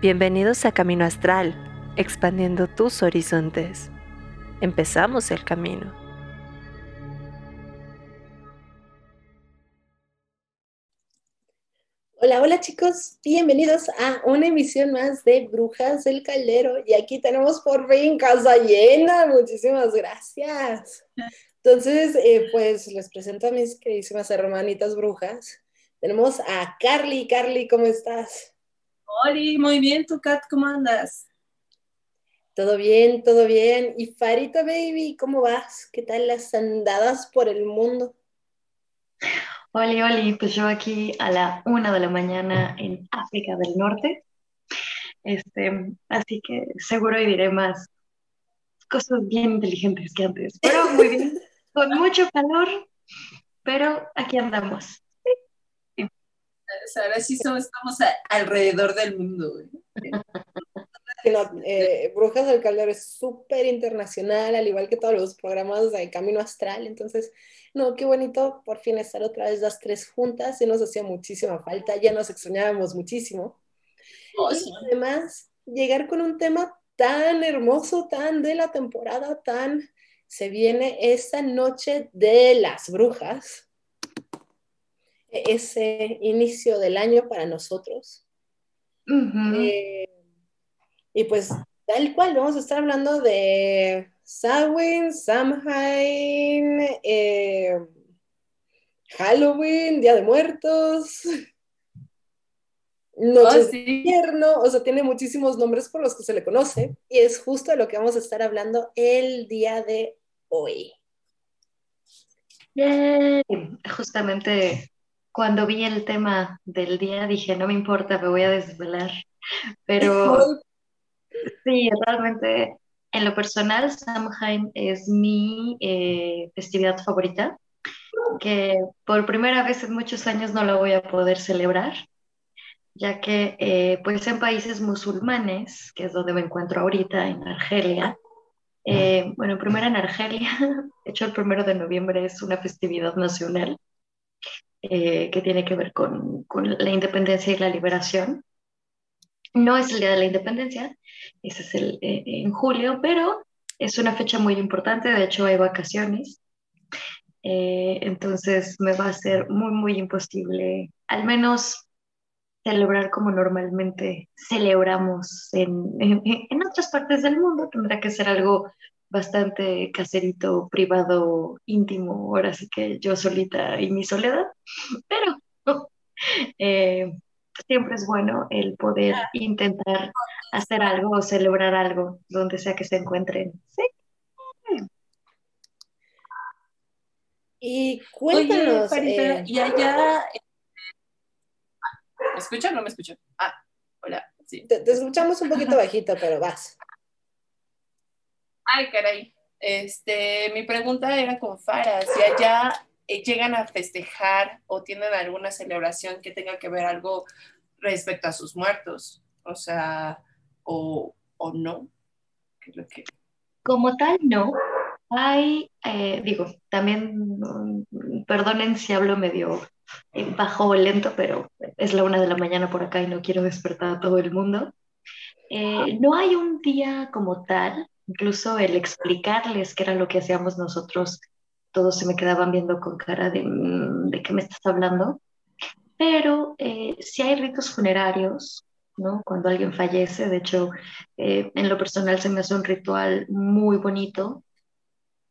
Bienvenidos a Camino Astral, expandiendo tus horizontes. Empezamos el camino. Hola, hola chicos, bienvenidos a una emisión más de Brujas del Caldero. Y aquí tenemos por fin casa llena, muchísimas gracias. Entonces, eh, pues les presento a mis queridísimas hermanitas brujas. Tenemos a Carly. Carly, ¿cómo estás? Hola, muy bien, ¿tú, Kat, cómo andas? Todo bien, todo bien. Y Farita Baby, ¿cómo vas? ¿Qué tal las andadas por el mundo? Hola, hola, pues yo aquí a la una de la mañana en África del Norte. Este, así que seguro diré más cosas bien inteligentes que antes, pero muy bien, con mucho calor, pero aquí andamos ahora sí somos, estamos alrededor del mundo. Eh, Brujas del Caldero es súper internacional, al igual que todos los programas de Camino Astral. Entonces, no, qué bonito por fin estar otra vez las tres juntas. Ya nos hacía muchísima falta, ya nos extrañábamos muchísimo. Oh, y además, llegar con un tema tan hermoso, tan de la temporada, tan se viene esta noche de las brujas ese inicio del año para nosotros. Eh, y pues tal cual, vamos a estar hablando de Samhain, Samhain, eh, Halloween, Día de Muertos, Noche oh, de invierno, o sea, tiene muchísimos nombres por los que se le conoce y es justo de lo que vamos a estar hablando el día de hoy. Justamente cuando vi el tema del día dije, no me importa, me voy a desvelar. Pero sí, realmente en lo personal, Samhain es mi eh, festividad favorita, que por primera vez en muchos años no la voy a poder celebrar, ya que eh, pues en países musulmanes, que es donde me encuentro ahorita, en Argelia, eh, bueno, primero en Argelia, de hecho el primero de noviembre es una festividad nacional, eh, que tiene que ver con, con, la independencia y la liberación. No es el Día de la Independencia, ese es el, eh, en julio, pero es una fecha muy importante, de hecho hay vacaciones, eh, entonces me va a ser muy, muy imposible, al menos celebrar como normalmente celebramos en, en, en, otras partes del mundo. Tendrá que ser algo bastante caserito, privado, íntimo, ahora sí que yo solita y mi soledad, pero eh, siempre es bueno el poder intentar hacer algo o celebrar algo donde sea que se encuentren. ¿Sí? Y cuéntanos. Eh, y allá. ¿Me escuchan o no me escuchan? Ah, hola. Sí. te escuchamos un poquito bajito, pero vas. Ay, caray. Este, mi pregunta era con Fara, si allá eh, llegan a festejar o tienen alguna celebración que tenga que ver algo respecto a sus muertos, o sea, o, no. Como tal, no. Hay, eh, digo, también, mm, perdonen si hablo medio eh, bajo o lento, pero es la una de la mañana por acá y no quiero despertar a todo el mundo. no hay un día como tal, incluso el explicarles qué era lo que hacíamos nosotros, todos se me quedaban viendo con cara de, mm, ¿de qué me estás hablando? Pero eh, si hay ritos funerarios, ¿no? Cuando alguien fallece, de hecho, eh, en lo personal se me hace un ritual muy bonito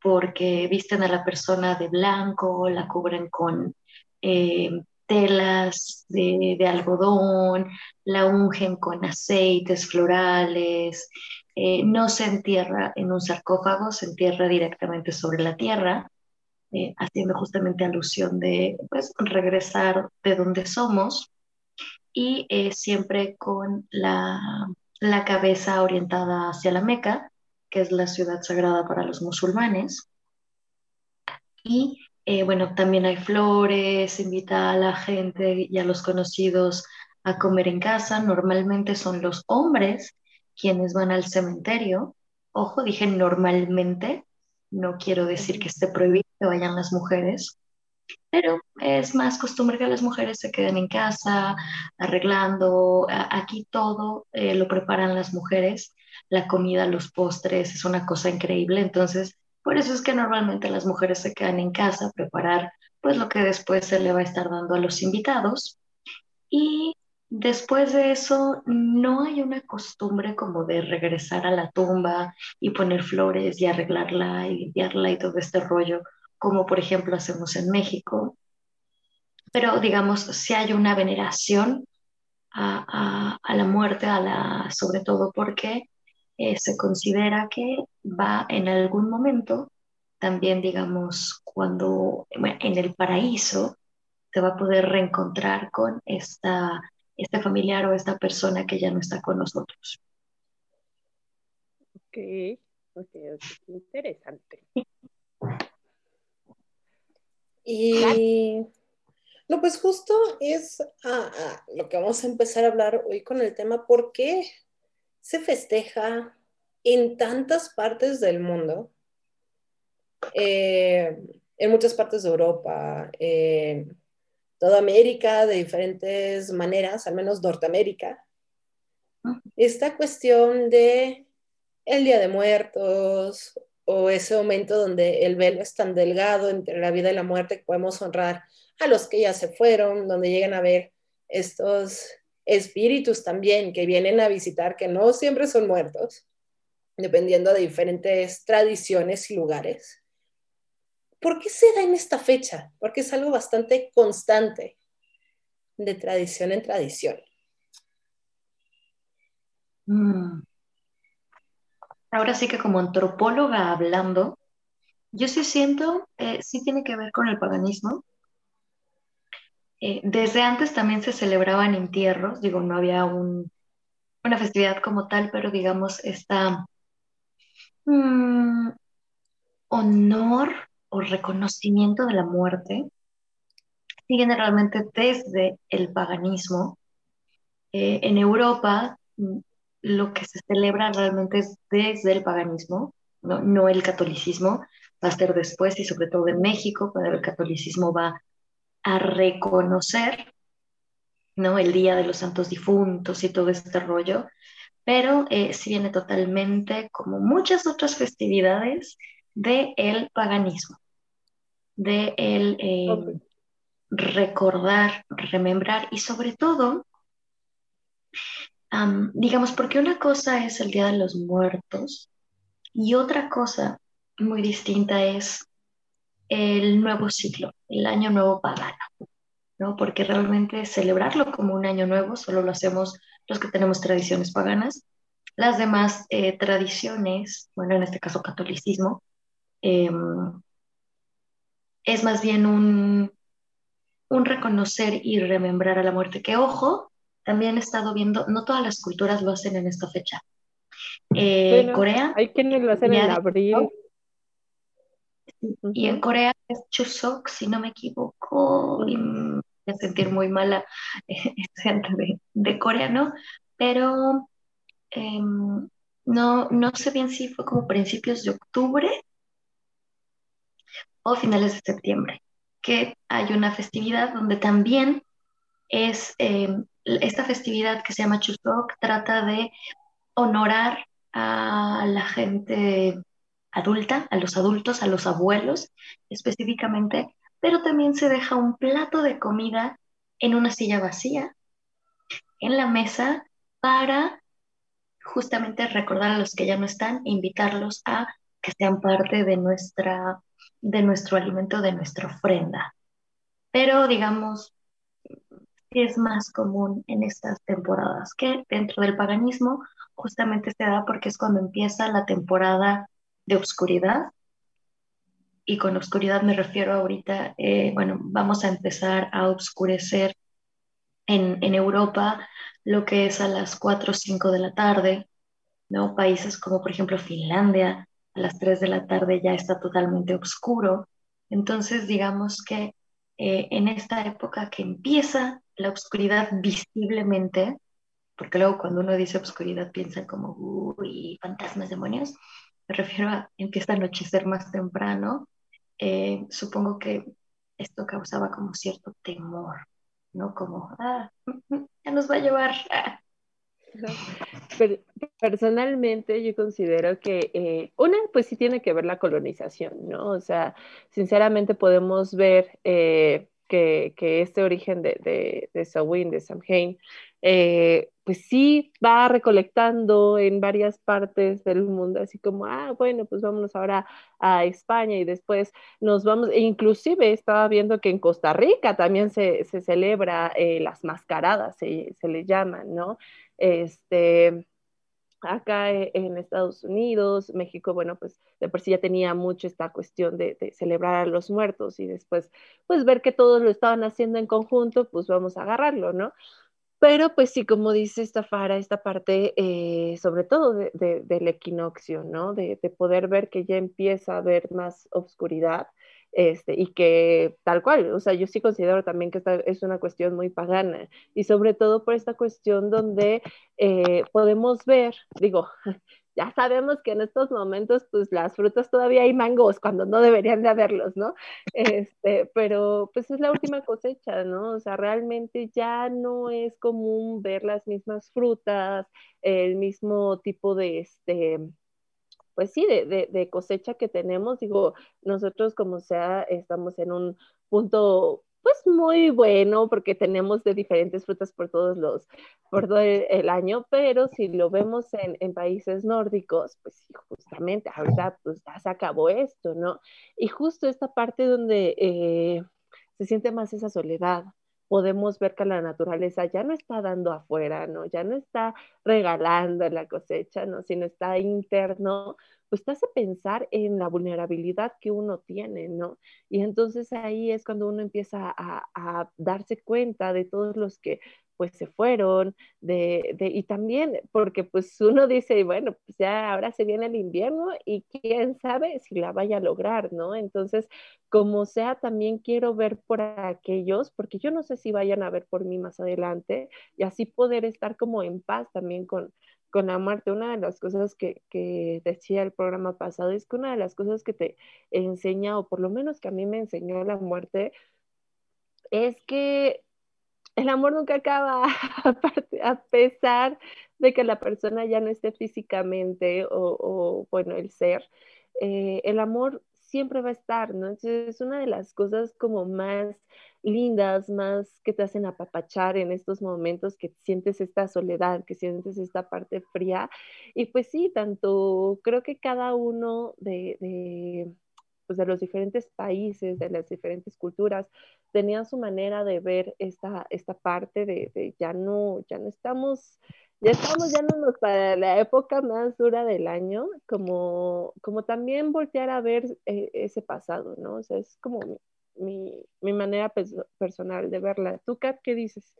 porque visten a la persona de blanco, la cubren con eh, telas de, de, algodón, la ungen con aceites florales, eh, no se entierra en un sarcófago, se entierra directamente sobre la tierra, eh, haciendo justamente alusión de pues, regresar de donde somos y eh, siempre con la, la cabeza orientada hacia la Meca, que es la ciudad sagrada para los musulmanes. Y bueno, también hay flores, invita a la gente y a los conocidos a comer en casa. Normalmente son los hombres quienes van al cementerio. Ojo, dije normalmente, no quiero decir que esté prohibido que vayan las mujeres, pero es más costumbre que las mujeres se queden en casa arreglando. Aquí todo eh, lo preparan las mujeres, la comida, los postres, es una cosa increíble. Entonces, por eso es que normalmente las mujeres se quedan en casa a preparar pues lo que después se le va a estar dando a los invitados. Y después de eso, no hay una costumbre como de regresar a la tumba y poner flores y arreglarla y limpiarla y todo este rollo como por ejemplo hacemos en México, pero digamos, si hay una veneración a, la muerte, a la, sobre todo porque eh, se considera que va en algún momento, también digamos, cuando en el paraíso se va a poder reencontrar con esta, este familiar o esta persona que ya no está con nosotros. Ok, ok, interesante. Y no, pues justo es ah, ah, lo que vamos a empezar a hablar hoy con el tema, ¿por qué se festeja en tantas partes del mundo? Eh, en muchas partes de Europa, en toda América, de diferentes maneras, al menos Norteamérica. Esta cuestión de el Día de Muertos o ese momento donde el velo es tan delgado entre la vida y la muerte que podemos honrar a los que ya se fueron, donde llegan a ver estos espíritus también que vienen a visitar, que no siempre son muertos, dependiendo de diferentes tradiciones y lugares. ¿Por qué se da en esta fecha? Porque es algo bastante constante, de tradición en tradición. Mm ahora sí que como antropóloga hablando, yo sí siento, eh, sí tiene que ver con el paganismo. Eh, desde antes también se celebraban entierros, digo, no había un, una festividad como tal, pero digamos, esta mm, honor o reconocimiento de la muerte, sí generalmente desde el paganismo. Eh, en Europa mm, lo que se celebra realmente es desde el paganismo, no, el catolicismo, va a ser después y sobre todo en México, cuando el catolicismo va a reconocer ¿no? el Día de los Santos Difuntos y todo este rollo, pero eh, sí viene totalmente, como muchas otras festividades, del el paganismo, de el eh, recordar, remembrar y sobre todo digamos, porque una cosa es el Día de los Muertos y otra cosa muy distinta es el nuevo ciclo, el año nuevo pagano, ¿no? Porque realmente celebrarlo como un año nuevo solo lo hacemos los que tenemos tradiciones paganas. Las demás eh, tradiciones, bueno, en este caso catolicismo, em, es más bien un, un reconocer y remembrar a la muerte, que ojo, también he estado viendo, no todas las culturas lo hacen en esta fecha. Eh, Corea. Hay quienes lo hacen en abril. Y en Corea es Chuseok, si no me equivoco, y me voy a sentir muy mala gente de, de coreano, pero em, no, no sé bien si fue como principios de octubre o finales de septiembre, que hay una festividad donde también es em, esta festividad que se llama Chuseok trata de honorar a la gente adulta, a los adultos, a los abuelos específicamente, pero también se deja un plato de comida en una silla vacía en la mesa para justamente recordar a los que ya no están e invitarlos a que sean parte de nuestra de nuestro alimento, de nuestra ofrenda. Pero digamos, es más común en estas temporadas, que dentro del paganismo justamente se da porque es cuando empieza la temporada de oscuridad. Y con oscuridad me refiero ahorita, eh, bueno, vamos a empezar a oscurecer en, en, Europa lo que es a las 4 o 5 de la tarde, ¿no? Países como por ejemplo Finlandia, a las 3 de la tarde ya está totalmente oscuro. Entonces, digamos que eh, en esta época que empieza la oscuridad visiblemente, porque luego cuando uno dice oscuridad piensa como, uy, fantasmas, demonios, me refiero a empieza a anochecer más temprano. Eh, supongo que esto causaba como cierto temor, ¿no? Como, ah, ya nos va a llevar. Ah. personalmente yo considero que eh, una, pues sí tiene que ver la colonización, ¿no? O sea, sinceramente podemos ver eh, que, este origen de, de, de Samhain, de Samhain, eh, pues sí va recolectando en varias partes del mundo, así como, ah, bueno, pues vámonos ahora a España y después nos vamos, e inclusive estaba viendo que en Costa Rica también se, celebra las mascaradas, se, se le llaman, ¿no? Este, acá e, en Estados Unidos, México, bueno, pues de por sí ya tenía mucho esta cuestión de, celebrar a los muertos y después, pues ver que todos lo estaban haciendo en conjunto, pues vamos a agarrarlo, ¿no? Pero pues sí, como dice esta Fara, esta parte, eh, sobre todo del equinoccio, ¿no? De, de, poder ver que ya empieza a haber más oscuridad este, y que tal cual, o sea, yo sí considero también que esta es una cuestión muy pagana y sobre todo por esta cuestión donde eh, podemos ver, digo, ya sabemos que en estos momentos, pues las frutas todavía hay mangos cuando no deberían de haberlos, ¿no? Este, pero pues es la última cosecha, ¿no? O sea, realmente ya no es común ver las mismas frutas, el mismo tipo de, este, pues sí, de, cosecha que tenemos. Digo, nosotros como sea, estamos en un punto pues muy bueno porque tenemos de diferentes frutas por todos los, por todo el, año, pero si lo vemos en, países nórdicos, pues justamente ahorita pues ya se acabó esto, ¿no? Y justo esta parte donde eh, se siente más esa soledad, podemos ver que la naturaleza ya no está dando afuera, ¿no? Ya no está regalando la cosecha, ¿no? Sino está interno, pues te hace pensar en la vulnerabilidad que uno tiene, ¿no? Y entonces ahí es cuando uno empieza a, a darse cuenta de todos los que pues se fueron, de, de, y también porque pues uno dice, bueno, pues ya ahora se viene el invierno y quién sabe si la vaya a lograr, ¿no? Entonces, como sea, también quiero ver por aquellos, porque yo no sé si vayan a ver por mí más adelante y así poder estar como en paz también con, con la muerte. Una de las cosas que, que decía el programa pasado es que una de las cosas que te enseña, o por lo menos que a mí me enseñó la muerte, es que el amor nunca acaba, a pesar de que la persona ya no esté físicamente o, bueno, el ser, eh, el amor siempre va a estar, ¿no? Entonces es una de las cosas como más lindas, más que te hacen apapachar en estos momentos que sientes esta soledad, que sientes esta parte fría. Y pues sí, tanto creo que cada uno de pues, de los diferentes países, de las diferentes culturas, tenían su manera de ver esta, esta parte de, ya no, ya no estamos, ya estamos yéndonos para la época más dura del año, como, como también voltear a ver eh, ese pasado, ¿no? O sea, es como mi, mi manera personal de verla. ¿Tú, Kat, qué dices?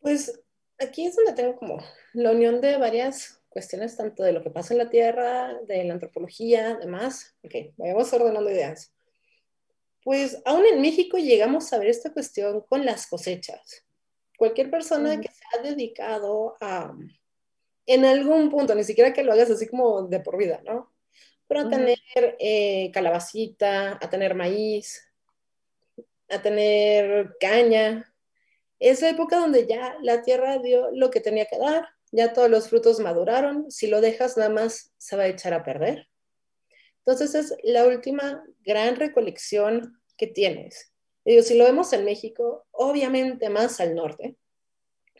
Pues aquí es donde tengo como la unión de varias cuestiones tanto de lo que pasa en la Tierra, de la antropología, demás. Ok, vayamos ordenando ideas. Pues aún en México llegamos a ver esta cuestión con las cosechas. Cualquier persona que se ha dedicado a, en algún punto, ni siquiera que lo hagas así como de por vida, ¿no? Pero a tener eh, calabacita, a tener maíz, a tener caña. Es la época donde ya la tierra dio lo que tenía que dar ya todos los frutos maduraron, si lo dejas nada más se va a echar a perder. Entonces es la última gran recolección que tienes. Digo, si lo vemos en México, obviamente más al norte,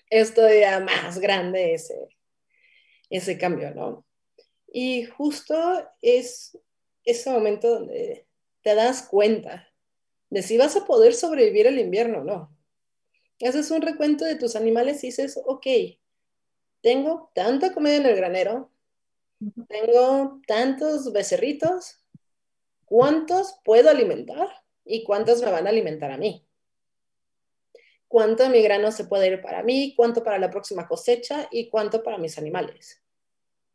es todavía más grande ese, ese cambio, ¿no? Y justo es ese momento donde te das cuenta de si vas a poder sobrevivir el invierno o no. Haces un recuento de tus animales y dices, ok, tengo tanta comida en el granero, tengo tantos becerritos, ¿cuántos puedo alimentar y cuántos me van a alimentar a mí? ¿Cuánto de mi grano se puede ir para mí? ¿Cuánto para la próxima cosecha? ¿Y cuánto para mis animales?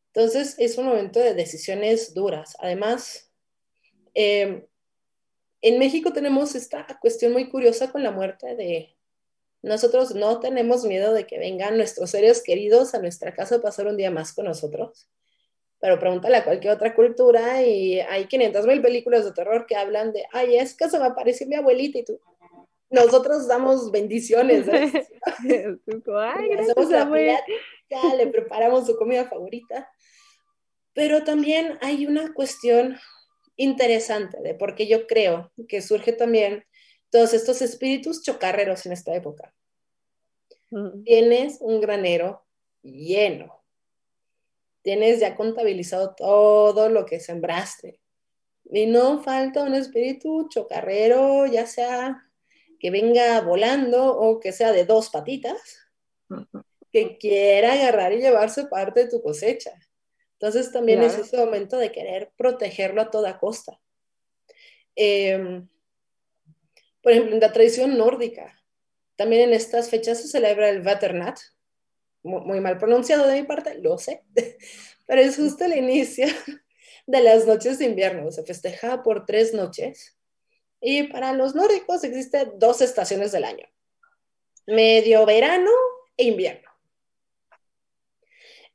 Entonces es un momento de decisiones duras. Además, em, en México tenemos esta cuestión muy curiosa con la muerte de nosotros no tenemos miedo de que vengan nuestros seres queridos a nuestra casa a pasar un día más con nosotros, pero pregúntale a cualquier otra cultura y hay 500 mil películas de terror que hablan de, ay, es que se me apareció mi abuelita y tú. Nosotros damos bendiciones. ¿eh? ay, gracias, la le preparamos su comida favorita. Pero también hay una cuestión interesante de por qué yo creo que surge también todos estos espíritus chocarreros en esta época. Tienes un granero lleno tienes ya contabilizado todo lo que sembraste. Y no falta un espíritu chocarrero, ya sea que venga volando o que sea de dos patitas, que quiera agarrar y llevarse parte de tu cosecha. Entonces también es ese momento de querer protegerlo a toda costa. Em, por ejemplo, en la tradición nórdica, también en estas fechas se celebra el Vaternat, muy mal pronunciado de mi parte, lo sé, pero es justo el inicio de las noches de invierno. Se festeja por tres noches. Y para los nórdicos existen dos estaciones del año. Medio verano e invierno.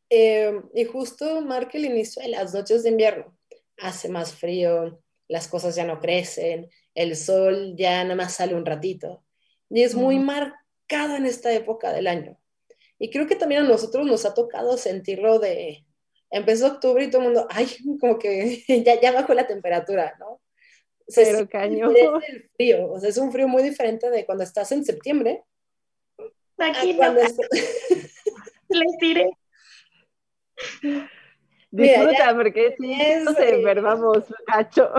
Eh, y justo marca el inicio de las noches de invierno. Hace más frío, las cosas ya no crecen, el sol ya nada más sale un ratito. Y es muy marcado en esta época del año. Y creo que también a nosotros nos ha tocado sentirlo de, empezó octubre y todo el mundo, ay, como que ya, ya bajó la temperatura, ¿no? Pero cañón. el frío, o sea, es un frío muy diferente de cuando estás en septiembre. Aquí no. Les diré. Disfruta, porque si no se enfermamos, cacho.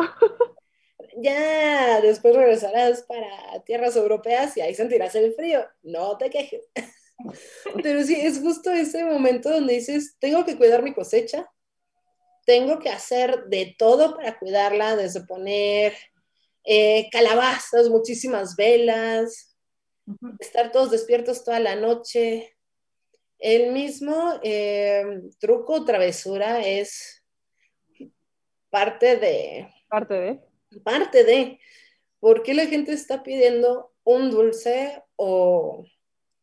Ya después regresarás para tierras europeas y ahí sentirás el frío. No te quejes. Pero sí, es justo ese momento donde dices, tengo que cuidar mi cosecha, tengo que hacer de todo para cuidarla, desde poner eh, calabazas, muchísimas velas, estar todos despiertos toda la noche. El mismo eh, truco o travesura es parte de... Parte de. Parte de. ¿Por qué la gente está pidiendo un dulce o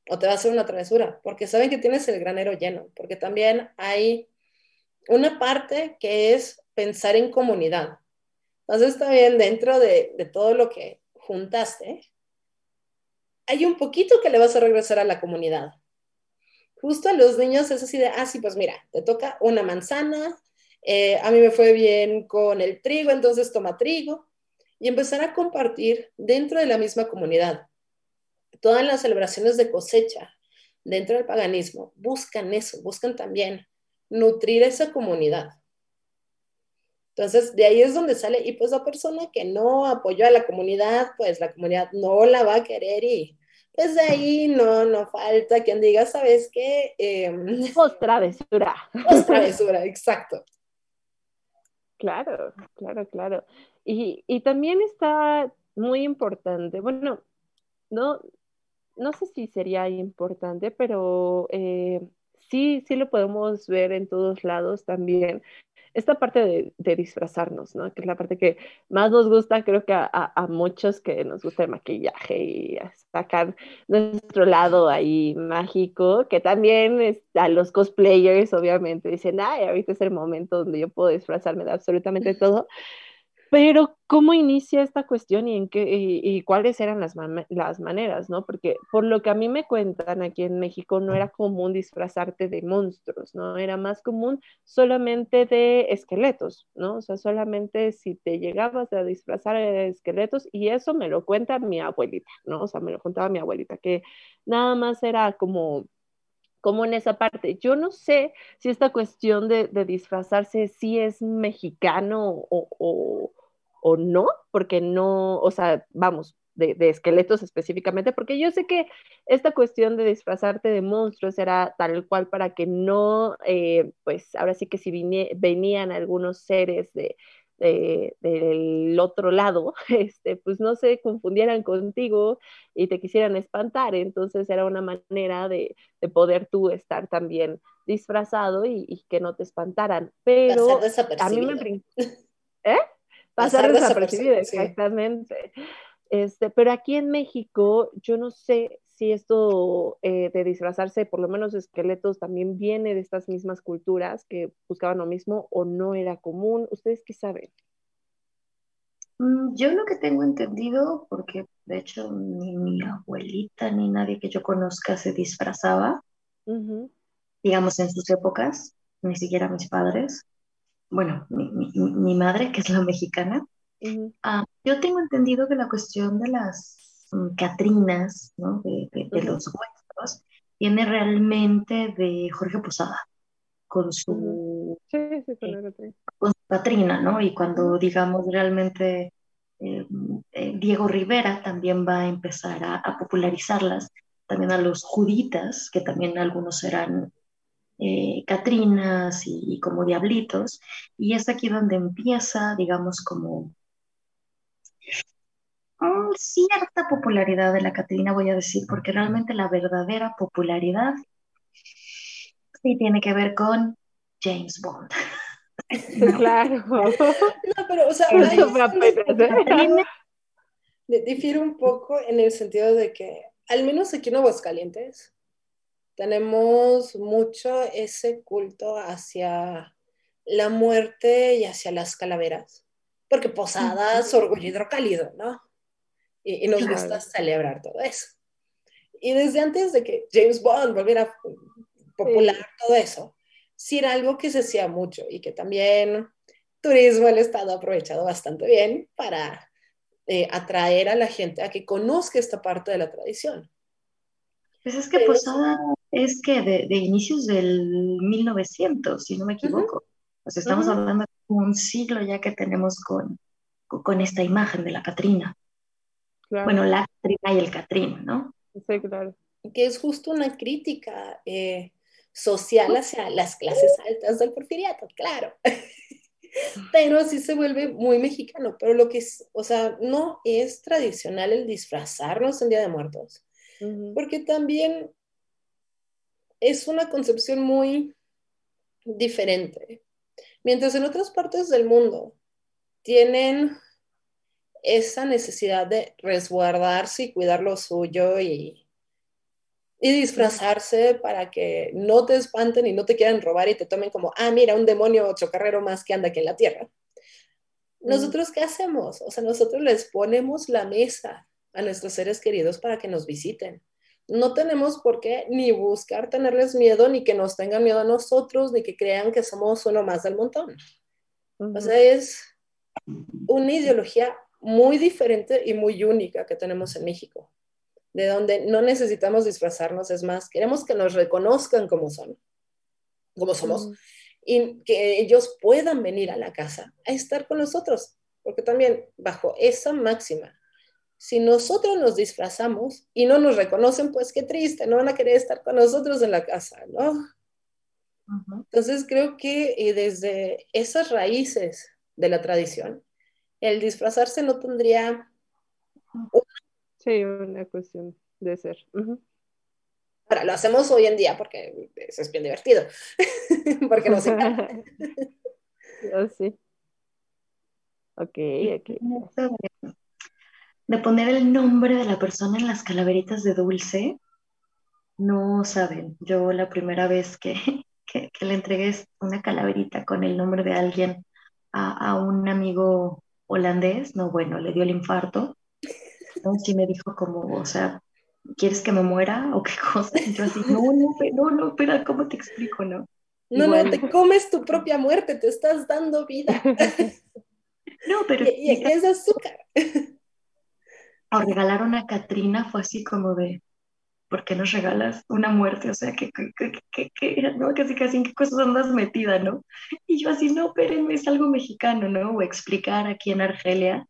o te va a hacer una travesura, porque saben que tienes el granero lleno, porque también hay una parte que es pensar en comunidad. Entonces también dentro de, de todo lo que juntaste, hay un poquito que le vas a regresar a la comunidad. Justo a los niños es así de, ah, sí, pues mira, te toca una manzana, eh, a mí me fue bien con el trigo, entonces toma trigo, y empezar a compartir dentro de la misma comunidad todas las celebraciones de cosecha dentro del paganismo buscan eso, buscan también nutrir esa comunidad. Entonces, de ahí es donde sale, y pues la persona que no apoyó a la comunidad, pues la comunidad no la va a querer y pues de ahí no, no falta quien diga, ¿sabes qué? Eh, travesura. travesura, exacto. Claro, claro, claro. Y, y también está muy importante, bueno, no, no sé si sería importante, pero eh, sí, sí lo podemos ver en todos lados también. Esta parte de, disfrazarnos, ¿no? Que es la parte que más nos gusta, creo que a, muchos que nos gusta el maquillaje y sacar nuestro lado ahí mágico, que también a los cosplayers obviamente dicen, ay, ahorita es el momento donde yo puedo disfrazarme de absolutamente todo. Pero, ¿cómo inicia esta cuestión y, en qué, y, cuáles eran las, las, maneras, no? Porque por lo que a mí me cuentan, aquí en México no era común disfrazarte de monstruos, ¿no? Era más común solamente de esqueletos, ¿no? O sea, solamente si te llegabas a disfrazar de esqueletos, y eso me lo cuenta mi abuelita, ¿no? O sea, me lo contaba mi abuelita, que nada más era como como en esa parte. Yo no sé si esta cuestión de, disfrazarse sí es mexicano o, no, porque no, o sea, vamos, de, esqueletos específicamente, porque yo sé que esta cuestión de disfrazarte de monstruos era tal cual para que no, eh, pues ahora sí que si venían algunos seres de, del otro lado, este, pues no se confundieran contigo y te quisieran espantar. Entonces era una manera de, poder tú estar también disfrazado y, que no te espantaran. Pero a mí me... ¿Eh? pasar, desapercibido, exactamente. Este, pero aquí en México, yo no sé si esto eh, de disfrazarse, por lo menos esqueletos, también viene de estas mismas culturas que buscaban lo mismo o no era común. ¿Ustedes qué saben? Mm, yo lo que tengo entendido, porque de hecho ni mi abuelita ni nadie que yo conozca se disfrazaba, digamos en sus épocas, ni siquiera mis padres, bueno, mi, madre, que es la mexicana, ah, yo tengo entendido que la cuestión de las mm, Catrinas, ¿no? de, los huesos, viene realmente de Jorge Posada, con su, sí, sí, eh, con, su Catrina, ¿no? Y cuando, digamos, realmente eh, eh, Diego Rivera también va a empezar a, a, popularizarlas, también a los juditas, que también algunos eran eh, Catrinas y, como Diablitos, y es aquí donde empieza, digamos, como cierta popularidad de la Catrina, voy a decir, porque realmente la verdadera popularidad sí tiene que ver con James Bond. Claro. No, pero, o sea, difiere un poco en el sentido de que, al menos aquí en Aguascalientes, tenemos mucho ese culto hacia la muerte y hacia las calaveras, porque posadas, orgullo hidrocálido, ¿no? Y, nos gusta celebrar todo eso. Y desde antes de que James Bond volviera popular, todo eso, sí era algo que se hacía mucho y que también turismo el Estado ha aprovechado bastante bien para eh, atraer a la gente a que conozca esta parte de la tradición. Pues es que Posada es que de, inicios del 1900, si no me equivoco. O sea, estamos hablando de un siglo ya que tenemos con, con esta imagen de la Catrina. Bueno, la Catrina y el Catrín, ¿no? Sí, claro. Que es justo una crítica eh, social hacia las clases altas del porfiriato, claro. pero sí se vuelve muy mexicano, pero lo que es, o sea, no es tradicional el disfrazarnos en Día de Muertos, porque también es una concepción muy diferente. Mientras en otras partes del mundo tienen esa necesidad de resguardarse y cuidar lo suyo y, y disfrazarse para que no te espanten y no te quieran robar y te tomen como, ah, mira, un demonio chocarrero más que anda aquí en la tierra. ¿Nosotros qué hacemos? O sea, nosotros les ponemos la mesa a nuestros seres queridos para que nos visiten no tenemos por qué ni buscar tenerles miedo, ni que nos tengan miedo a nosotros, ni que crean que somos uno más del montón. O sea, es una ideología muy diferente y muy única que tenemos en México, de donde no necesitamos disfrazarnos, es más, queremos que nos reconozcan como son, como somos, y que ellos puedan venir a la casa a estar con nosotros, porque también bajo esa máxima si nosotros nos disfrazamos y no nos reconocen, pues qué triste, no van a querer estar con nosotros en la casa, ¿no? Entonces creo que eh, desde esas raíces de la tradición, el disfrazarse no tendría... Sí, una cuestión de ser. Ahora, lo hacemos hoy en día porque eso es bien divertido, porque nos encanta. oh, sí. Ok, ok de poner el nombre de la persona en las calaveritas de dulce, no saben. Yo la primera vez que, que, le entregué una calaverita con el nombre de alguien a, un amigo holandés, no, bueno, le dio el infarto. Sí me dijo como, o sea, ¿quieres que me muera o qué cosa? Y yo así, no, no, no, no, espera, ¿cómo te explico, no? No, no, te comes tu propia muerte, te estás dando vida. no, pero... Y, y es azúcar o regalar una Catrina fue así como de, ¿por qué nos regalas una muerte? O sea, que, no, casi casi en qué cosas andas metida, ¿no? Y yo así, no, espérenme, es algo mexicano, ¿no? O explicar aquí en Argelia,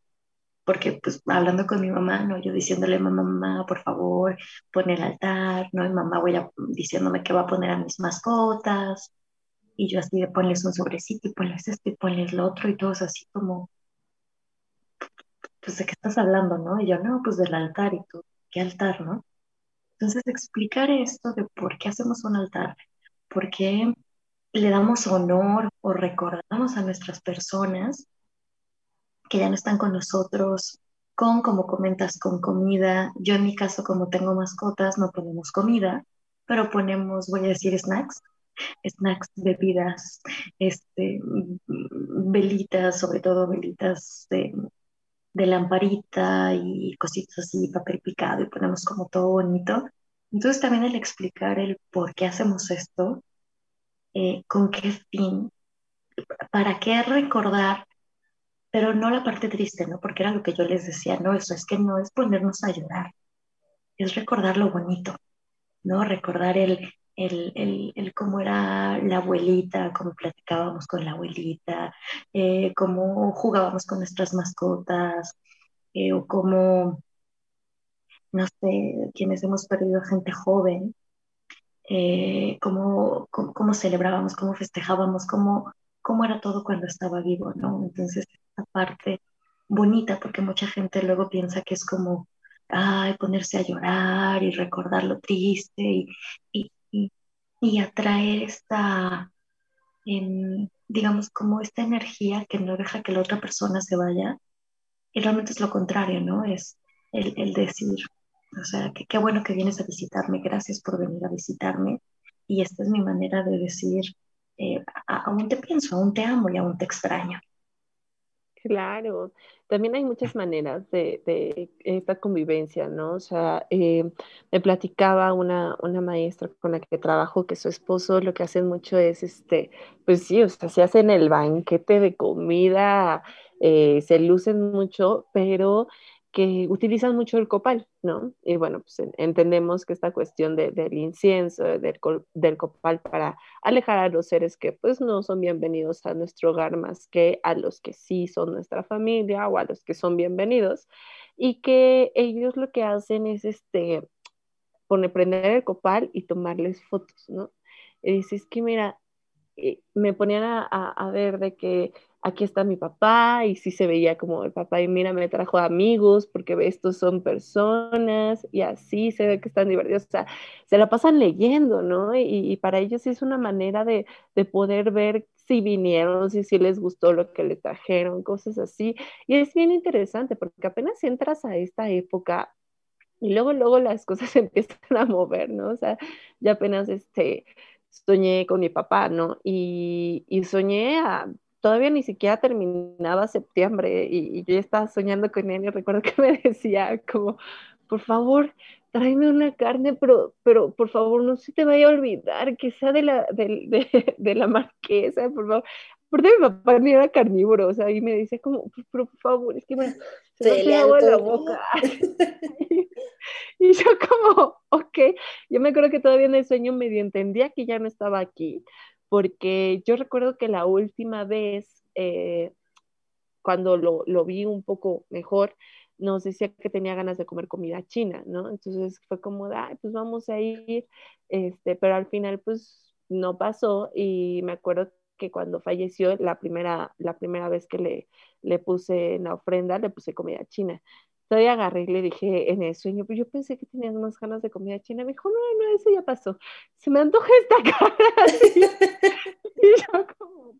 porque pues hablando con mi mamá, ¿no? Yo diciéndole, mamá, mamá, por favor, pon el altar, ¿no? Y mamá voy a, diciéndome que va a poner a mis mascotas, y yo así de ponles un sobrecito y ponles esto y ponles lo otro, y todos así como, pues de qué estás hablando, ¿no? Y yo, no, pues del altar y tú, ¿qué altar, no? Entonces explicar esto de por qué hacemos un altar, por qué le damos honor o recordamos a nuestras personas que ya no están con nosotros con, como comentas, con comida. Yo en mi caso, como tengo mascotas, no ponemos comida, pero ponemos, voy a decir, snacks. Snacks, bebidas, este, velitas, sobre todo velitas de, de lamparita y cositas así, papel picado y ponemos como todo bonito. Entonces también el explicar el por qué hacemos esto, eh, con qué fin, para qué recordar, pero no la parte triste, ¿no? Porque era lo que yo les decía, no, eso es que no es ponernos a llorar, es recordar lo bonito, ¿no? Recordar el, el, el, el, cómo era la abuelita, cómo platicábamos con la abuelita, eh, cómo jugábamos con nuestras mascotas, eh, o cómo, no sé, quienes hemos perdido gente joven, eh, cómo, cómo, celebrábamos, cómo festejábamos, cómo, cómo era todo cuando estaba vivo, ¿no? Entonces, esta parte bonita, porque mucha gente luego piensa que es como, ay, ponerse a llorar y recordar lo triste y, y, y atraer esta, em, digamos, como esta energía que no deja que la otra persona se vaya. Y realmente es lo contrario, ¿no? Es el, el decir, o sea, qué bueno que vienes a visitarme, gracias por venir a visitarme. Y esta es mi manera de decir, eh, aún te pienso, aún te amo y aún te extraño. Claro, también hay muchas maneras de, esta convivencia, ¿no? O sea, eh, me platicaba una, una, maestra con la que trabajo que su esposo lo que hacen mucho es, este, pues sí, o sea, se hacen el banquete de comida, eh, se lucen mucho, pero que utilizan mucho el copal, ¿no? Y bueno, pues entendemos que esta cuestión del incienso, del, del, copal para alejar a los seres que pues no son bienvenidos a nuestro hogar más que a los que sí son nuestra familia o a los que son bienvenidos y que ellos lo que hacen es este, poner, prender el copal y tomarles fotos, ¿no? Y dices que mira, eh, me ponían a, a ver de que aquí está mi papá y sí se veía como el papá y mira, me trajo amigos porque estos son personas y así se ve que están divertidos, o sea, se la pasan leyendo, ¿no? Y, para ellos es una manera de, poder ver si vinieron, si, si les gustó lo que le trajeron, cosas así. Y es bien interesante porque apenas entras a esta época y luego, luego las cosas empiezan a mover, ¿no? O sea, ya apenas este soñé con mi papá, ¿no? Y, y soñé a todavía ni siquiera terminaba septiembre y, yo ya estaba soñando con él y recuerdo que me decía como, por favor, tráeme una carne, pero, pero por favor no se te vaya a olvidar que sea de la, de, de, la marquesa, por favor. Porque mi papá ni era carnívoro, o sea, y me decía como, pero por favor, es que me, se me agua la boca. y yo como, ok, yo me acuerdo que todavía en el sueño medio entendía que ya no estaba aquí, porque yo recuerdo que la última vez, eh, cuando lo, lo, vi un poco mejor, nos decía que tenía ganas de comer comida china, ¿no? Entonces fue como, ay, pues vamos a ir, este, pero al final pues no pasó y me acuerdo que cuando falleció, la primera, la primera vez que le, le puse en la ofrenda, le puse comida china. Todavía agarré y le dije en el sueño, pero yo pensé que tenías más ganas de comida china. Me dijo, no, no, eso ya pasó. Se me antoja esta cara. y yo como,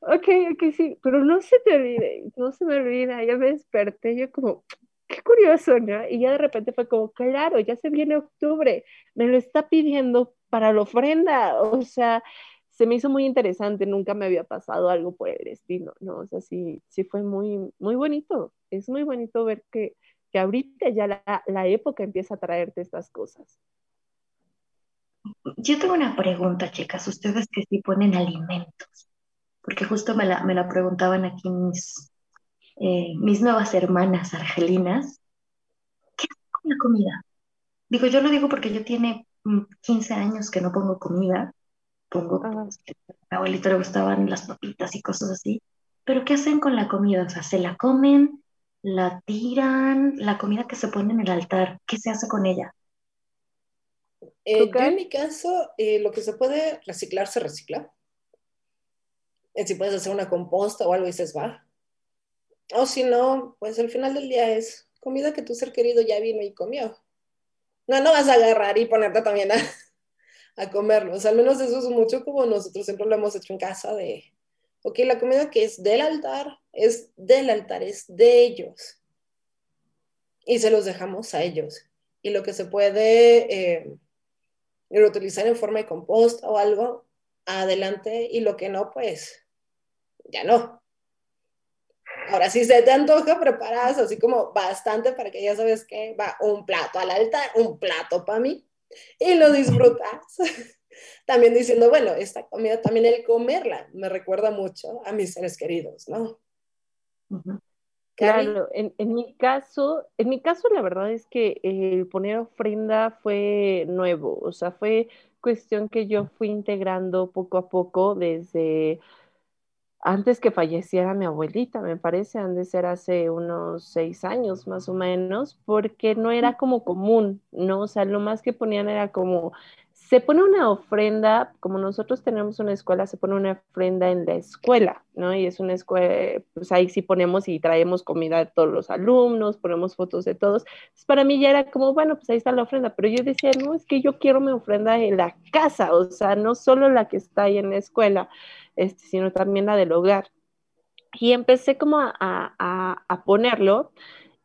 ok, ok, sí, pero no se te olvide, no se me olvida. Ya me desperté, yo como, qué curioso, ¿no? Y ya de repente fue como, claro, ya se viene octubre, me lo está pidiendo para la ofrenda. O sea, se me hizo muy interesante, nunca me había pasado algo por el estilo, ¿no? O sea, sí, sí fue muy, muy bonito. Es muy bonito ver que, que ahorita ya la, la época empieza a traerte estas cosas. Yo tengo una pregunta, chicas, ustedes que sí ponen alimentos, porque justo me la, me la preguntaban aquí mis, eh, mis nuevas hermanas argelinas, ¿qué hacen con la comida? Digo, yo lo digo porque yo tiene 15 mm, años que no pongo comida, pongo, a mi abuelito le gustaban las papitas y cosas así, pero ¿qué hacen con la comida? O sea, ¿se la comen? ¿La tiran? ¿La comida que se pone en el altar? ¿Qué se hace con ella? Eh, yo en mi caso, eh, lo que se puede reciclar, se recicla. Eh, si puedes hacer una composta o algo, dices, va. O si no, pues al final del día es comida que tu ser querido ya vino y comió. No, no vas a agarrar y ponerte también a, a comerlos. Al menos eso es mucho como nosotros siempre lo hemos hecho en casa de, ok, la comida que es del altar, es del altar, es de ellos. y se los dejamos a ellos. Y lo que se puede eh, reutilizar en forma de compost o algo, adelante, y lo que no, pues ya no. Ahora, si se te antoja, preparas así como bastante para que ya sabes que va un plato al altar, un plato para mí, y lo disfrutas. también diciendo, bueno, esta comida, también el comerla, me recuerda mucho a mis seres queridos, ¿no? Claro, en, en, mi caso, en mi caso la verdad es que el poner ofrenda fue nuevo, o sea, fue cuestión que yo fui integrando poco a poco desde antes que falleciera mi abuelita, me parece, han de ser hace unos seis años más o menos, porque no era como común, ¿no? O sea, lo más que ponían era como se pone una ofrenda, como nosotros tenemos una escuela, se pone una ofrenda en la escuela, ¿no? Y es una escuela, pues ahí sí ponemos y traemos comida de todos los alumnos, ponemos fotos de todos. Para mí ya era como, bueno, pues ahí está la ofrenda, pero yo decía, no, es que yo quiero mi ofrenda en la casa, o sea, no solo la que está ahí en la escuela, este, sino también la del hogar. Y empecé como a, a, a ponerlo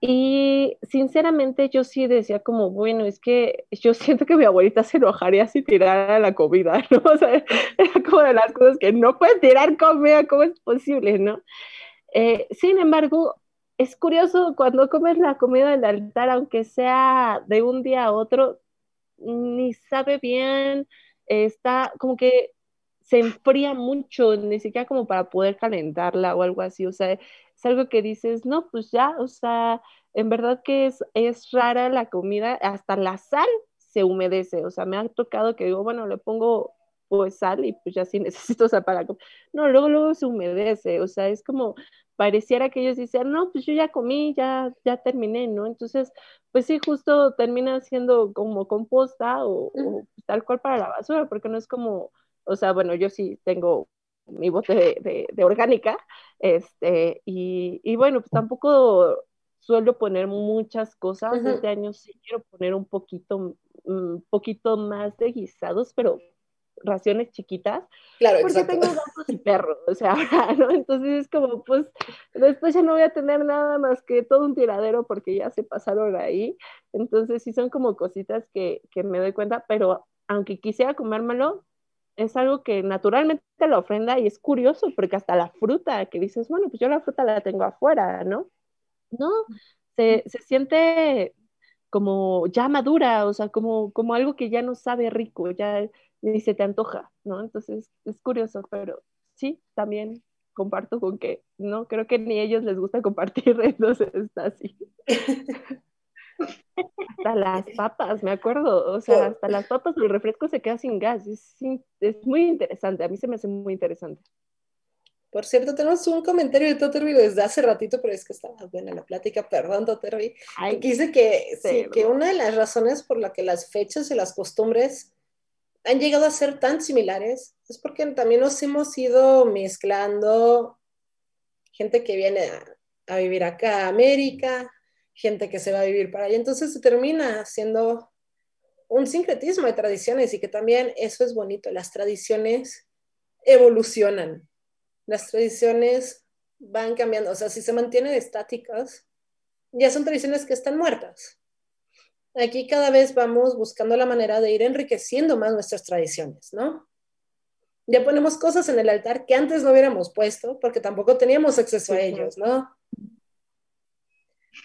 y sinceramente yo sí decía como, bueno, es que yo siento que mi abuelita se enojaría si tirara la comida, ¿no? O sea, era como de las cosas que no pueden tirar comida, ¿cómo es posible, no? Eh, sin embargo, es curioso cuando comes la comida del altar, aunque sea de un día a otro, ni sabe bien, está como que se enfría mucho, ni siquiera como para poder calentarla o algo así, o sea, es algo que dices, no, pues ya, o sea, en verdad que es, es rara la comida, hasta la sal se humedece, o sea, me ha tocado que digo, bueno, le pongo pues sal y pues ya sí necesito sal para comer. No, luego, luego se humedece, o sea, es como, pareciera que ellos dicen, no, pues yo ya comí, ya, ya terminé, ¿no? Entonces, pues sí, justo termina siendo como composta o, o tal cual para la basura, porque no es como, o sea, bueno, yo sí tengo mi bote de, de, orgánica, este, y, y, bueno, pues tampoco suelo poner muchas cosas, este año sí quiero poner un poquito, un mm, poquito más de guisados, pero raciones chiquitas, claro, porque tengo gatos y perros, o sea, ahora, ¿no? Entonces es como, pues, después ya no voy a tener nada más que todo un tiradero porque ya se pasaron ahí, entonces sí son como cositas que, que me doy cuenta, pero aunque quisiera comérmelo, es algo que naturalmente la ofrenda y es curioso porque hasta la fruta que dices, bueno, pues yo la fruta la tengo afuera, ¿no? No, se, se siente como ya madura, o sea, como, como algo que ya no sabe rico, ya ni se te antoja, ¿no? Entonces es curioso, pero sí, también comparto con que no, creo que ni ellos les gusta compartir, entonces está así. hasta las papas, me acuerdo, o sea, hasta las papas, el refresco se queda sin gas, es, es muy interesante, a mí se me hace muy interesante. Por cierto, tenemos un comentario de Toterby desde hace ratito, pero es que estaba buena la plática, perdón Toterby, que dice que, sí, que una de las razones por la que las fechas y las costumbres han llegado a ser tan similares es porque también nos hemos ido mezclando gente que viene a, a vivir acá a América, gente que se va a vivir para allá. Entonces se termina siendo un sincretismo de tradiciones y que también eso es bonito. Las tradiciones evolucionan, las tradiciones van cambiando. O sea, si se mantienen estáticas, ya son tradiciones que están muertas. Aquí cada vez vamos buscando la manera de ir enriqueciendo más nuestras tradiciones, ¿no? Ya ponemos cosas en el altar que antes no hubiéramos puesto porque tampoco teníamos acceso a ellos, ¿no?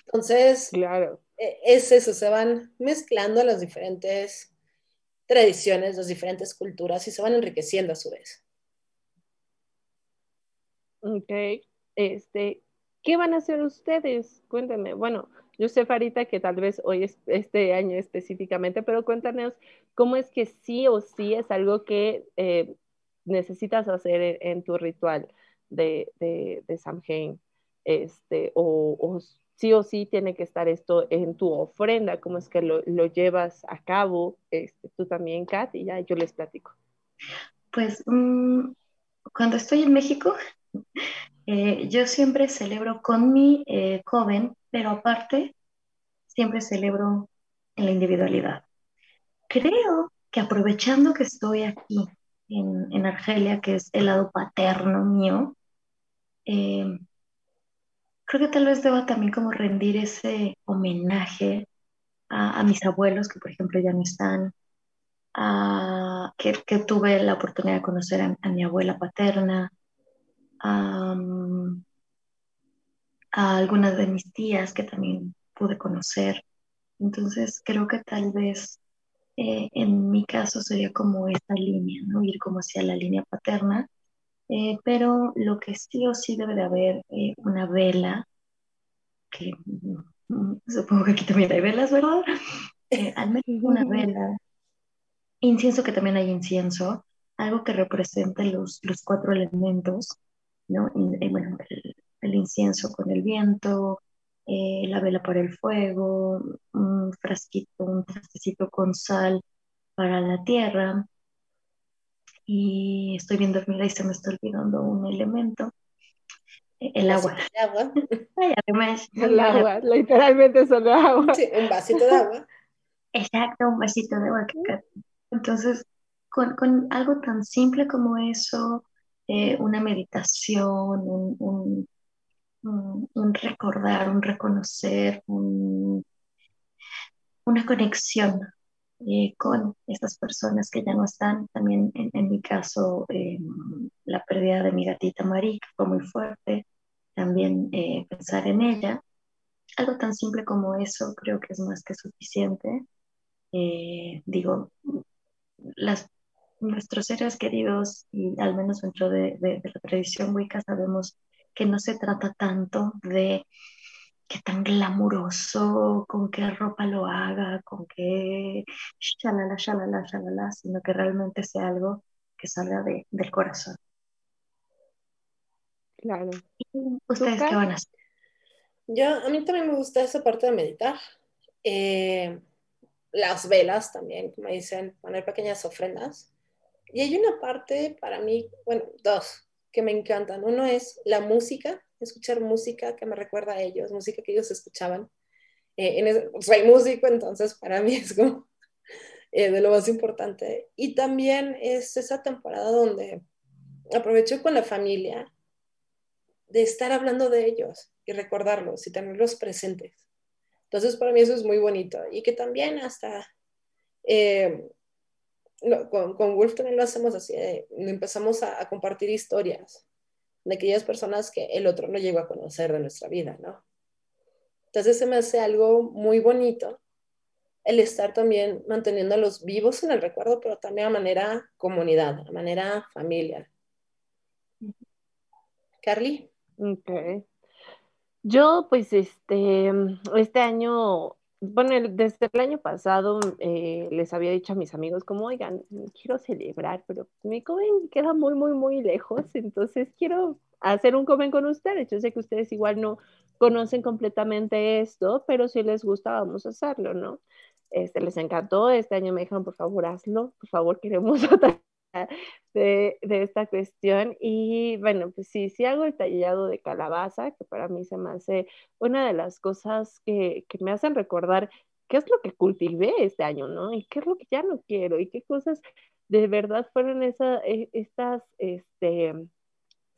Entonces, claro. E, es eso, se van mezclando las diferentes tradiciones, las diferentes culturas y se van enriqueciendo a su vez. Ok, este, ¿qué van a hacer ustedes? Cuéntenme. Bueno, yo sé, Farita, que tal vez hoy es este año específicamente, pero cuéntanos cómo es que sí o sí es algo que eh, necesitas hacer en, tu ritual de, de, de Samhain, este, o, o sí o sí tiene que estar esto en tu ofrenda, cómo es que lo, llevas a cabo, este, tú también, Kat, y ya yo les platico. Pues um, cuando estoy en México, eh, yo siempre celebro con mi eh, joven, pero aparte, siempre celebro en la individualidad. Creo que aprovechando que estoy aquí en, en Argelia, que es el lado paterno mío, eh, creo que tal vez deba también como rendir ese homenaje a, mis abuelos, que por ejemplo ya no están, a, que, tuve la oportunidad de conocer a, mi abuela paterna, a, a algunas de mis tías que también pude conocer. Entonces creo que tal vez eh, en mi caso sería como esta línea, ¿no? Ir como hacia la línea paterna, eh, pero lo que sí o sí debe de haber eh, una vela, que mm, supongo que aquí también hay velas, ¿verdad? al menos una vela, incienso que también hay incienso, algo que represente los, los cuatro elementos, ¿no? bueno, el, el incienso con el viento, eh, la vela para el fuego, un frasquito, un trastecito con sal para la tierra. Y estoy bien dormida y se me está olvidando un elemento. Eh, el agua. El agua. además. El agua, literalmente es el agua. Sí, un vasito de agua. Exacto, un vasito de agua. Entonces, con, con algo tan simple como eso, eh, una meditación, un un, recordar, un reconocer, una conexión eh, con estas personas que ya no están. También en, mi caso, em, la pérdida de mi gatita Marie, fue muy fuerte. También eh, pensar en ella. Algo tan simple como eso creo que es más que suficiente. Eh, digo, las, nuestros seres queridos, y al menos dentro de, de la tradición Wicca, sabemos que no se trata tanto de qué tan glamuroso, con qué ropa lo haga, con qué shalala, shalala, shalala, sino que realmente sea algo que salga de, del corazón. Claro. ¿Ustedes qué van a hacer? Yo, a mí también me gusta esa parte de meditar. Eh, las velas también, como dicen, poner pequeñas ofrendas. Y hay una parte para mí, bueno, dos, que me encantan. Uno es la música, escuchar música que me recuerda a ellos, música que ellos escuchaban. Eh, soy músico, entonces para mí es como eh, de lo más importante. Y también es esa temporada donde aprovecho con la familia de estar hablando de ellos y recordarlos y tenerlos presentes. Entonces para mí eso es muy bonito y que también hasta eh, con, con, Wolf también lo hacemos así, empezamos a, compartir historias de aquellas personas que el otro no llegó a conocer de nuestra vida, ¿no? Entonces se me hace algo muy bonito el estar también manteniéndolos vivos en el recuerdo, pero también a manera comunidad, a manera familia. Carly. Ok. Yo, pues, este, este año bueno, desde el año pasado eh, les había dicho a mis amigos como, oigan, quiero celebrar, pero mi comen queda muy, muy, muy lejos, entonces quiero hacer un comen con ustedes. Yo sé que ustedes igual no conocen completamente esto, pero si les gusta, vamos a hacerlo, ¿no? Este, les encantó, este año me dijeron, por favor, hazlo, por favor, queremos otra de, de, esta cuestión. Y bueno, pues sí, sí hago el tallado de calabaza, que para mí se me hace una de las cosas que, que me hacen recordar qué es lo que cultivé este año, ¿no? Y qué es lo que ya no quiero y qué cosas de verdad fueron esa, e, estas este,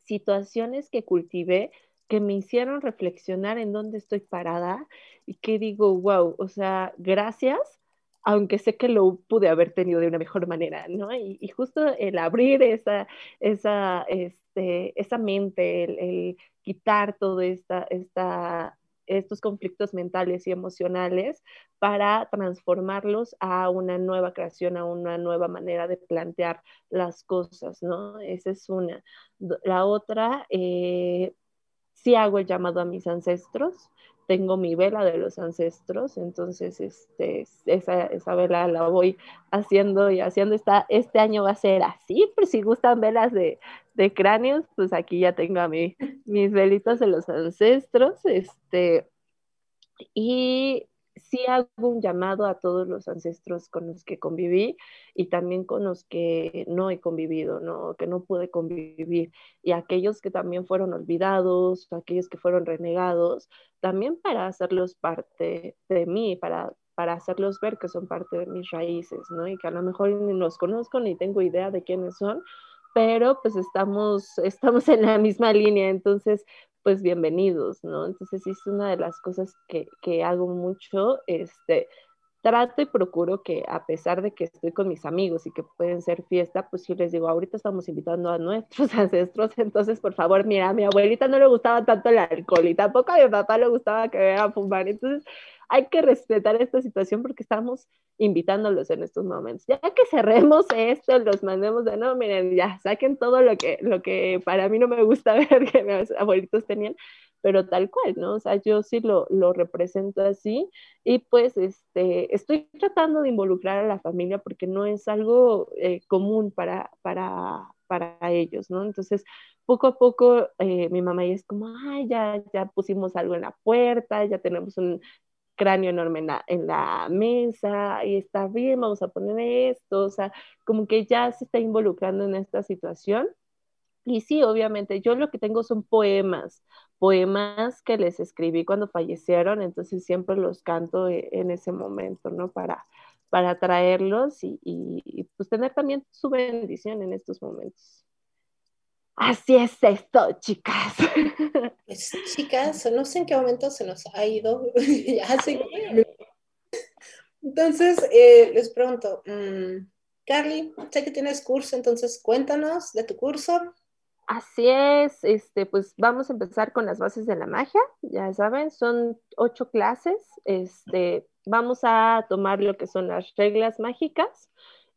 situaciones que cultivé que me hicieron reflexionar en dónde estoy parada y que digo, wow, o sea, gracias aunque sé que lo pude haber tenido de una mejor manera, ¿no? Y, justo el abrir esa, esa, este, esa mente, el, quitar todo esta, esta, estos conflictos mentales y emocionales para transformarlos a una nueva creación, a una nueva manera de plantear las cosas, ¿no? Esa es una. La otra, eh, sí hago el llamado a mis ancestros, tengo mi vela de los ancestros, entonces este, esa, esa vela la voy haciendo y haciendo. Esta, este año va a ser así, por si gustan velas de, de cráneos, pues aquí ya tengo a mi, mis velitas de los ancestros. Este, y sí hago un llamado a todos los ancestros con los que conviví y también con los que no he convivido, ¿no? que no pude convivir, y aquellos que también fueron olvidados, aquellos que fueron renegados, también para hacerlos parte de mí, para, para hacerlos ver que son parte de mis raíces, ¿no? y que a lo mejor ni los conozco ni tengo idea de quiénes son, pero pues estamos, estamos en la misma línea, entonces pues bienvenidos, ¿no? Entonces es una de las cosas que, que hago mucho, este, trato y procuro que a pesar de que estoy con mis amigos y que pueden ser fiesta, pues sí les digo, ahorita estamos invitando a nuestros ancestros, entonces por favor, mira, a mi abuelita no le gustaba tanto el alcohol y tampoco a mi papá le gustaba que vea fumar, entonces hay que respetar esta situación porque estamos invitándolos en estos momentos. Ya que cerremos esto, los mandemos de no, miren, ya saquen todo lo que, lo que para mí no me gusta ver que mis abuelitos tenían, pero tal cual, ¿no? O sea, yo sí lo, lo represento así y pues este, estoy tratando de involucrar a la familia porque no es algo eh, común para, para, para ellos, ¿no? Entonces, poco a poco eh, mi mamá ya es como, ay, ya, ya pusimos algo en la puerta, ya tenemos un cráneo enorme en la, mesa y está bien, vamos a poner esto, o sea, como que ya se está involucrando en esta situación. Y sí, obviamente, yo lo que tengo son poemas, poemas que les escribí cuando fallecieron, entonces siempre los canto e, en ese momento, ¿no? Para, para traerlos y, y, pues tener también su bendición en estos momentos. Así es esto, chicas. Pues, chicas, no sé en qué momento se nos ha ido. Entonces, eh, les pregunto, um, Carly, sé que tienes curso, entonces cuéntanos de tu curso. Así es, este, pues vamos a empezar con las bases de la magia, ya saben, son ocho clases, este, vamos a tomar lo que son las reglas mágicas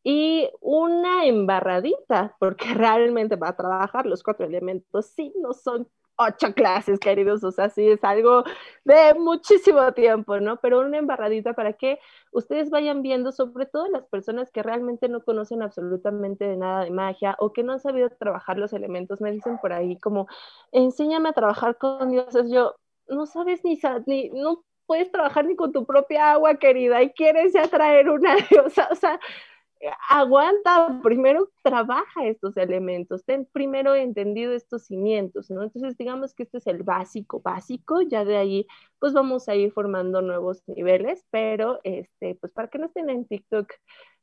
y una embarradita, porque realmente va a trabajar los cuatro elementos, sí, no son ocho clases, queridos, o sea, sí es algo de muchísimo tiempo, ¿no? Pero una embarradita para que ustedes vayan viendo, sobre todo las personas que realmente no conocen absolutamente de nada de magia o que no han sabido trabajar los elementos, me dicen por ahí como, enséñame a trabajar con dioses, yo, no sabes ni, ni no puedes trabajar ni con tu propia agua, querida, y quieres ya traer una diosa, o sea, aguanta, primero trabaja estos elementos, ten primero entendido estos cimientos, ¿no? Entonces, digamos que este es el básico, básico, ya de ahí, pues vamos a ir formando nuevos niveles, pero, este, pues para que no estén en TikTok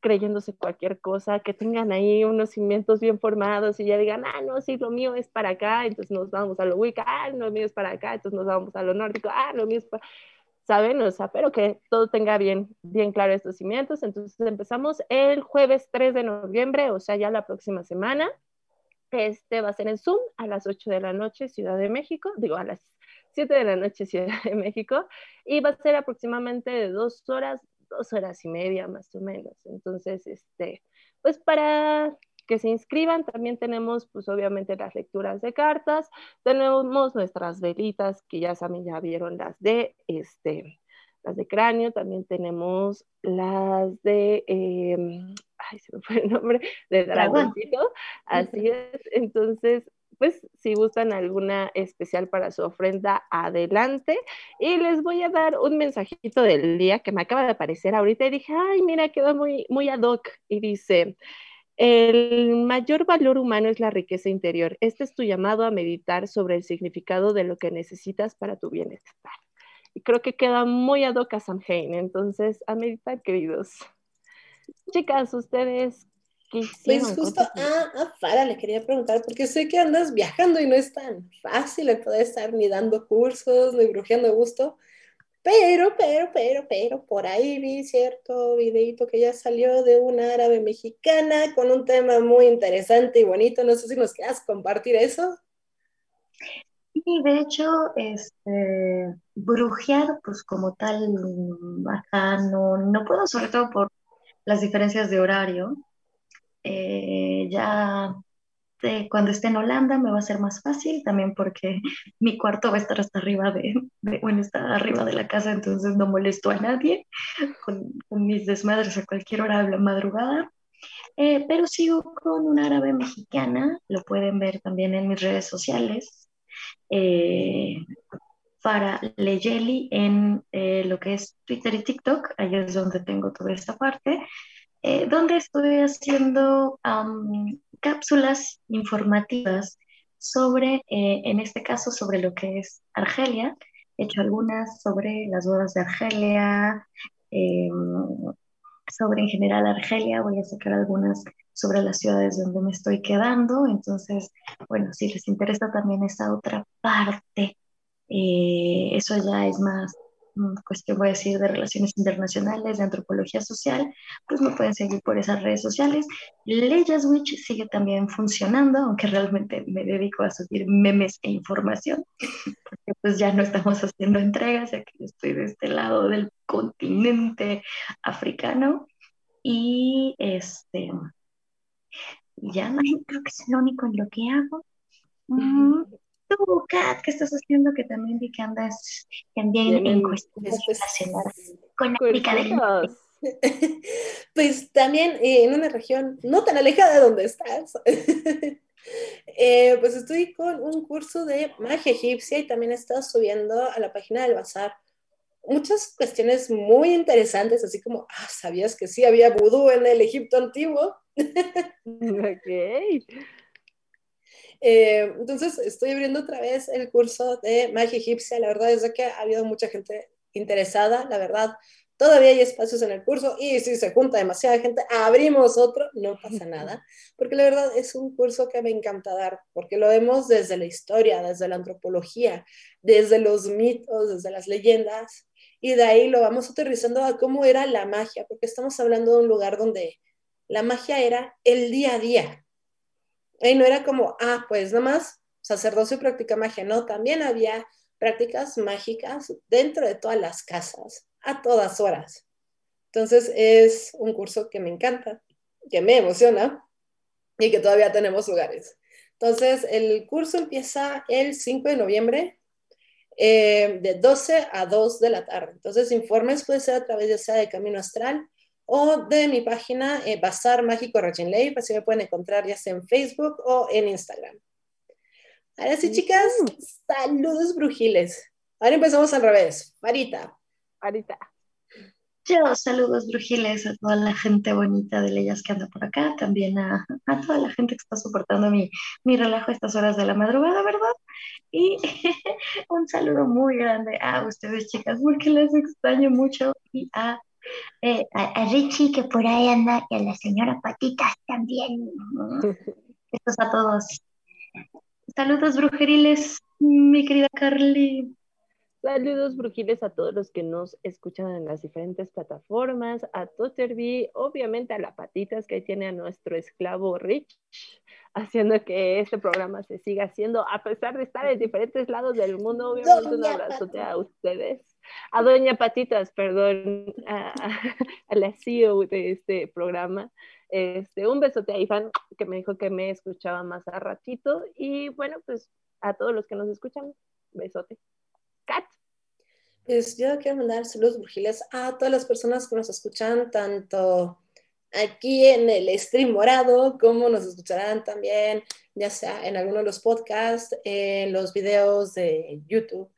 creyéndose cualquier cosa, que tengan ahí unos cimientos bien formados y ya digan, ah, no, sí, lo mío es para acá, entonces nos vamos a lo Wicca, ah, lo mío es para acá, entonces nos vamos a lo nórdico, ah, lo mío es para... ¿saben? O sea, pero que todo tenga bien, bien claro estos cimientos. Entonces empezamos el jueves 3 de noviembre, o sea, ya la próxima semana. Este va a ser en Zoom a las 8 de la noche, Ciudad de México, digo, a las 7 de la noche, Ciudad de México, y va a ser aproximadamente de dos horas, dos horas y media más o menos. Entonces, este, pues para que se inscriban. También tenemos, pues obviamente, las lecturas de cartas. Tenemos nuestras velitas, que ya saben, ya vieron las de, este, las de cráneo. También tenemos las de, em, ay, se me fue el nombre, de dragoncito. Así es. Entonces, pues si gustan alguna especial para su ofrenda, adelante. Y les voy a dar un mensajito del día que me acaba de aparecer ahorita y dije, ay, mira, quedó muy, muy ad hoc. Y dice, el mayor valor humano es la riqueza interior. Este es tu llamado a meditar sobre el significado de lo que necesitas para tu bienestar. Y creo que queda muy ad hoc a Samhain. Entonces, a meditar, queridos. Chicas, ustedes ¿qué Pues justo a, a Fara le quería preguntar, porque sé que andas viajando y no es tan fácil el poder estar ni dando cursos, ni brujeando de gusto. Pero, pero, pero, pero, por ahí vi cierto videito que ya salió de una árabe mexicana con un tema muy interesante y bonito. No sé si nos quieras compartir eso. Y de hecho, este, brujear, pues como tal, acá no, no puedo, sobre todo por las diferencias de horario. Eh, ya cuando esté en Holanda me va a ser más fácil, también porque mi cuarto va a estar hasta arriba de, bueno, está arriba de la casa, entonces no molesto a nadie con, mis desmadres a cualquier hora de la madrugada. Eh, pero sigo con una árabe mexicana, lo pueden ver también en mis redes sociales. Eh, para Leyeli en eh, lo que es Twitter y TikTok, ahí es donde tengo toda esta parte, donde estoy haciendo cápsulas informativas sobre, eh, en este caso, sobre lo que es Argelia. He hecho algunas sobre las bodas de Argelia, em, sobre en general Argelia, voy a sacar algunas sobre las ciudades donde me estoy quedando. Entonces, bueno, si les interesa también esa otra parte, eh, eso ya es más cuestión, voy a decir, de relaciones internacionales, de antropología social, pues me pueden seguir por esas redes sociales. Leyes Witch sigue también funcionando, aunque realmente me dedico a subir memes e información, porque pues ya no estamos haciendo entregas, ya que yo estoy de este lado del continente africano. Y este, ya, creo que es lo único en lo que hago. Mm, tú, Kat, ¿qué estás haciendo? Que también vi que andas también en cuestiones relacionadas con África del Pues también eh, en una región no tan alejada de donde estás. Eh, pues estoy con un curso de magia egipcia y también he estado subiendo a la página del bazar muchas cuestiones muy interesantes, así como, ah, ¿sabías que sí había vudú en el Egipto antiguo? ok. Eh, entonces, estoy abriendo otra vez el curso de magia egipcia. La verdad es que ha habido mucha gente interesada, la verdad. Todavía hay espacios en el curso y si se junta demasiada gente, abrimos otro, no pasa nada, porque la verdad es un curso que me encanta dar, porque lo vemos desde la historia, desde la antropología, desde los mitos, desde las leyendas, y de ahí lo vamos aterrizando a cómo era la magia, porque estamos hablando de un lugar donde la magia era el día a día. Y no era como, ah, pues nada más sacerdocio y práctica magia, no, también había prácticas mágicas dentro de todas las casas, a todas horas. Entonces es un curso que me encanta, que me emociona y que todavía tenemos lugares. Entonces el curso empieza el 5 de noviembre eh, de 12 a 2 de la tarde. Entonces, informes puede ser a través de sea de Camino Astral o de mi página eh, Bazar Mágico Ley, así me pueden encontrar ya sea en Facebook o en Instagram. Ahora sí, chicas, saludos brujiles. Ahora empezamos al revés. Marita. Marita. Yo saludos brujiles a toda la gente bonita de Leyes que anda por acá, también a, a toda la gente que está soportando mi, mi relajo a estas horas de la madrugada, ¿verdad? Y un saludo muy grande a ustedes, chicas, porque les extraño mucho y a, eh, a, Richie que por ahí anda y a la señora Patitas también. Estos a todos. Saludos brujeriles, mi querida Carly. Saludos brujiles a todos los que nos escuchan en las diferentes plataformas, a Totterby, obviamente a la patitas que ahí tiene a nuestro esclavo Rich, haciendo que este programa se siga haciendo, a pesar de estar en diferentes lados del mundo, obviamente un abrazote a ustedes, a Doña Patitas, perdón, a, la CEO de este programa, este, un besote a Iván, que me dijo que me escuchaba más a ratito, y bueno, pues a todos los que nos escuchan, besote. Kat. Pues yo quiero mandar saludos brujiles a todas las personas que nos escuchan, tanto aquí en el stream morado, como nos escucharán también, ya sea en alguno de los podcasts, en los videos de YouTube.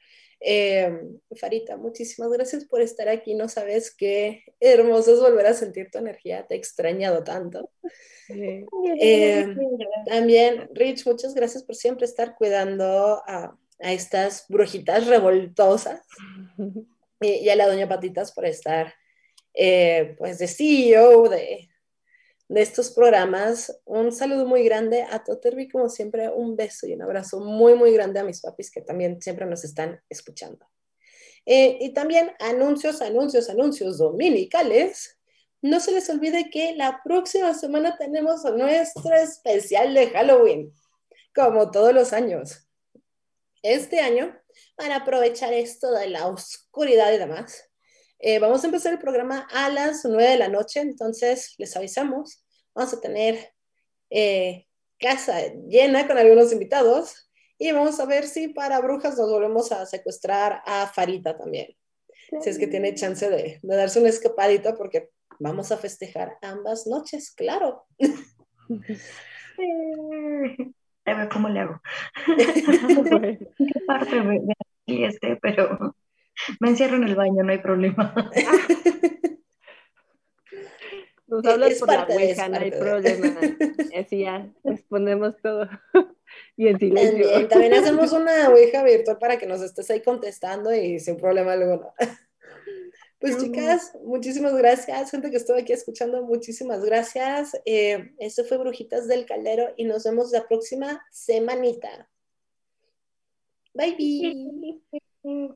Eh, Farita, muchísimas gracias por estar aquí. No sabes qué hermoso es volver a sentir tu energía. Te he extrañado tanto. Eh, también, Rich, muchas gracias por siempre estar cuidando a a estas brujitas revoltosas y, a la doña Patitas por estar eh, pues de CEO de, de estos programas. Un saludo muy grande a Toterby, como siempre, un beso y un abrazo muy, muy grande a mis papis que también siempre nos están escuchando. Eh, y también anuncios, anuncios, anuncios dominicales. No se les olvide que la próxima semana tenemos nuestro especial de Halloween, como todos los años este año, para aprovechar esto de la oscuridad y demás, eh, vamos a empezar el programa a las 9 de la noche, entonces les avisamos, vamos a tener eh, casa llena con algunos invitados y vamos a ver si para brujas nos volvemos a secuestrar a Farita también. Si es que tiene chance de, de darse una escapadita porque vamos a festejar ambas noches, claro. a ver cómo le hago. qué parte me, este, pero me encierro en el baño, no hay problema. Nos hablas por la ouija, no hay problema. Así ya respondemos todo. y en silencio. También, hacemos una ouija virtual para que nos estés ahí contestando y sin problema alguno. Pues chicas, muchísimas gracias. Gente que estuvo aquí escuchando, muchísimas gracias. Eh, esto fue Brujitas del Caldero y nos vemos la próxima semanita. Bye bye.